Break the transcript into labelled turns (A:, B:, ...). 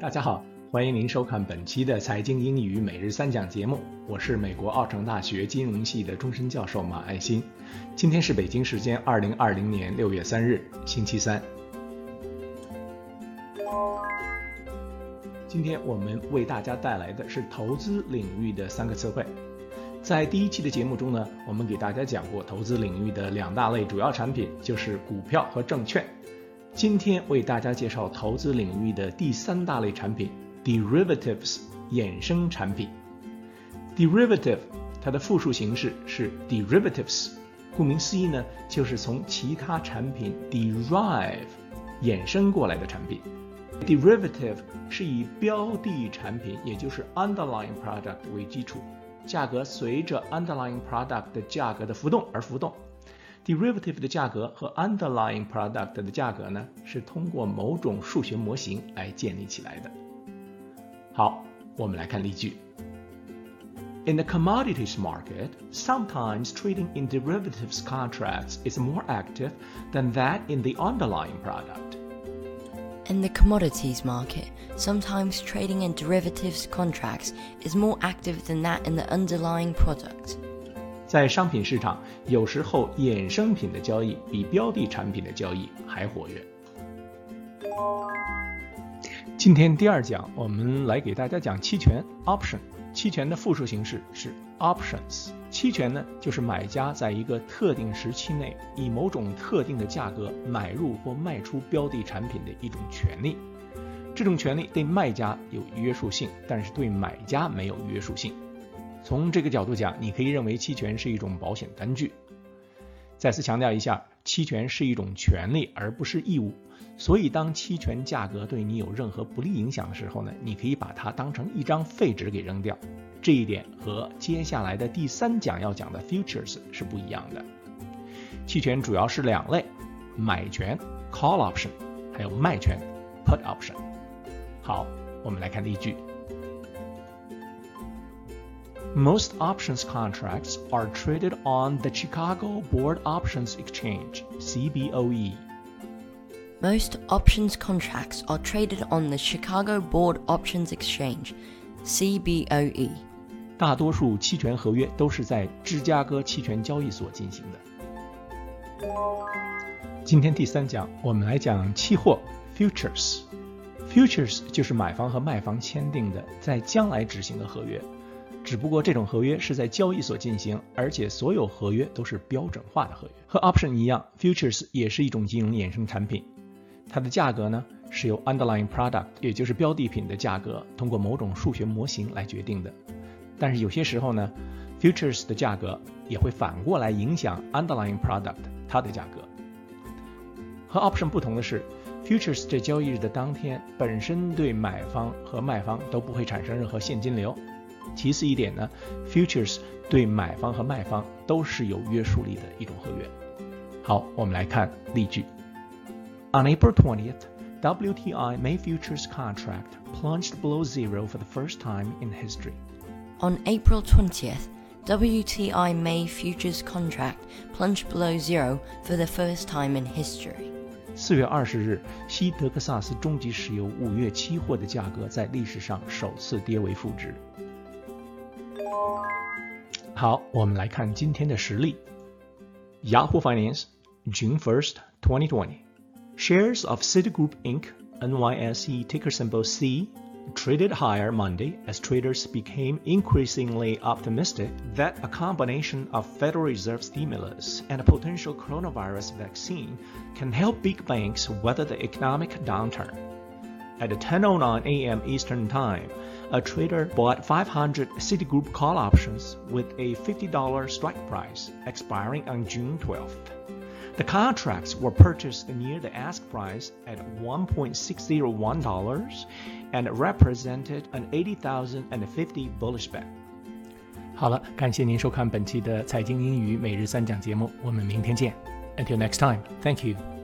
A: 大家好，欢迎您收看本期的财经英语每日三讲节目。我是美国奥城大学金融系的终身教授马爱新。今天是北京时间二零二零年六月三日，星期三。今天我们为大家带来的是投资领域的三个词汇。在第一期的节目中呢，我们给大家讲过投资领域的两大类主要产品，就是股票和证券。今天为大家介绍投资领域的第三大类产品，derivatives 衍生产品。derivative 它的复数形式是 derivatives，顾名思义呢，就是从其他产品 derive 衍生过来的产品。Derivative 是以标的产品，也就是 underlying product 为基础，价格随着 underlying product 的价格的浮动而浮动。Derivative 的价格和 underlying product 的价格呢，是通过某种数学模型来建立起来的。好，我们来看例句。In the commodities market, sometimes trading in derivatives contracts is more active than that in the underlying product.
B: In the commodities market, sometimes trading in derivatives contracts is more active than that in the underlying product.
A: 在商品市场，有时候衍生品的交易比标的产品的交易还活跃。今天第二讲，我们来给大家讲期权 （option）。期权的复数形式是 options。期权呢，就是买家在一个特定时期内以某种特定的价格买入或卖出标的产品的一种权利。这种权利对卖家有约束性，但是对买家没有约束性。从这个角度讲，你可以认为期权是一种保险单据。再次强调一下，期权是一种权利而不是义务。所以，当期权价格对你有任何不利影响的时候呢，你可以把它当成一张废纸给扔掉。这一点和接下来的第三讲要讲的 futures 是不一样的。期权主要是两类：买权 call option，还有卖权 put option。好，我们来看例句。Most options contracts are traded on the Chicago Board Options Exchange, CBOE.
B: Most options contracts are traded on the Chicago Board Options Exchange, CBOE.
A: 大多数期权合约都是在芝加哥期权交易所进行的。今天第三讲，我们来讲期货 （futures）。futures 就是买方和卖方签订的在将来执行的合约， 只不过这种合约是在交易所进行，而且所有合约都是标准化的合约。和 option 一样，futures 也是一种金融衍生产品。它的价格呢是由 underlying product，也就是标的品的价格，通过某种数学模型来决定的。但是有些时候呢，futures 的价格也会反过来影响 underlying product 它的价格。和 option 不同的是，futures 在交易日的当天本身对买方和卖方都不会产生任何现金流。其次一点呢，futures 对买方和卖方都是有约束力的一种合约。好，我们来看例句。On April 20th, WTI May futures contract plunged below zero for the first time in history.
B: On April 20th, WTI May futures contract plunged below zero for the first time in history.
A: 四月二十日，西德克萨斯中级石油五月期货的价格在历史上首次跌为负值。 好，我们来看今天的实例。Yahoo Finance, June 1st, 2020. Shares of Citigroup Inc., NYSE ticker symbol C, traded higher Monday as traders became increasingly optimistic that a combination of Federal Reserve stimulus and a potential coronavirus vaccine can help big banks weather the economic downturn. At 10:09 a.m. Eastern Time, a trader bought 500 Citigroup call options with a $50 strike price expiring on June 12th. The contracts were purchased near the ask price at $1.601 and represented an 80,050 bullish bet. 好了，感谢您收看本期的财经英语每日三讲节目，我们明天见。Until next time, thank you.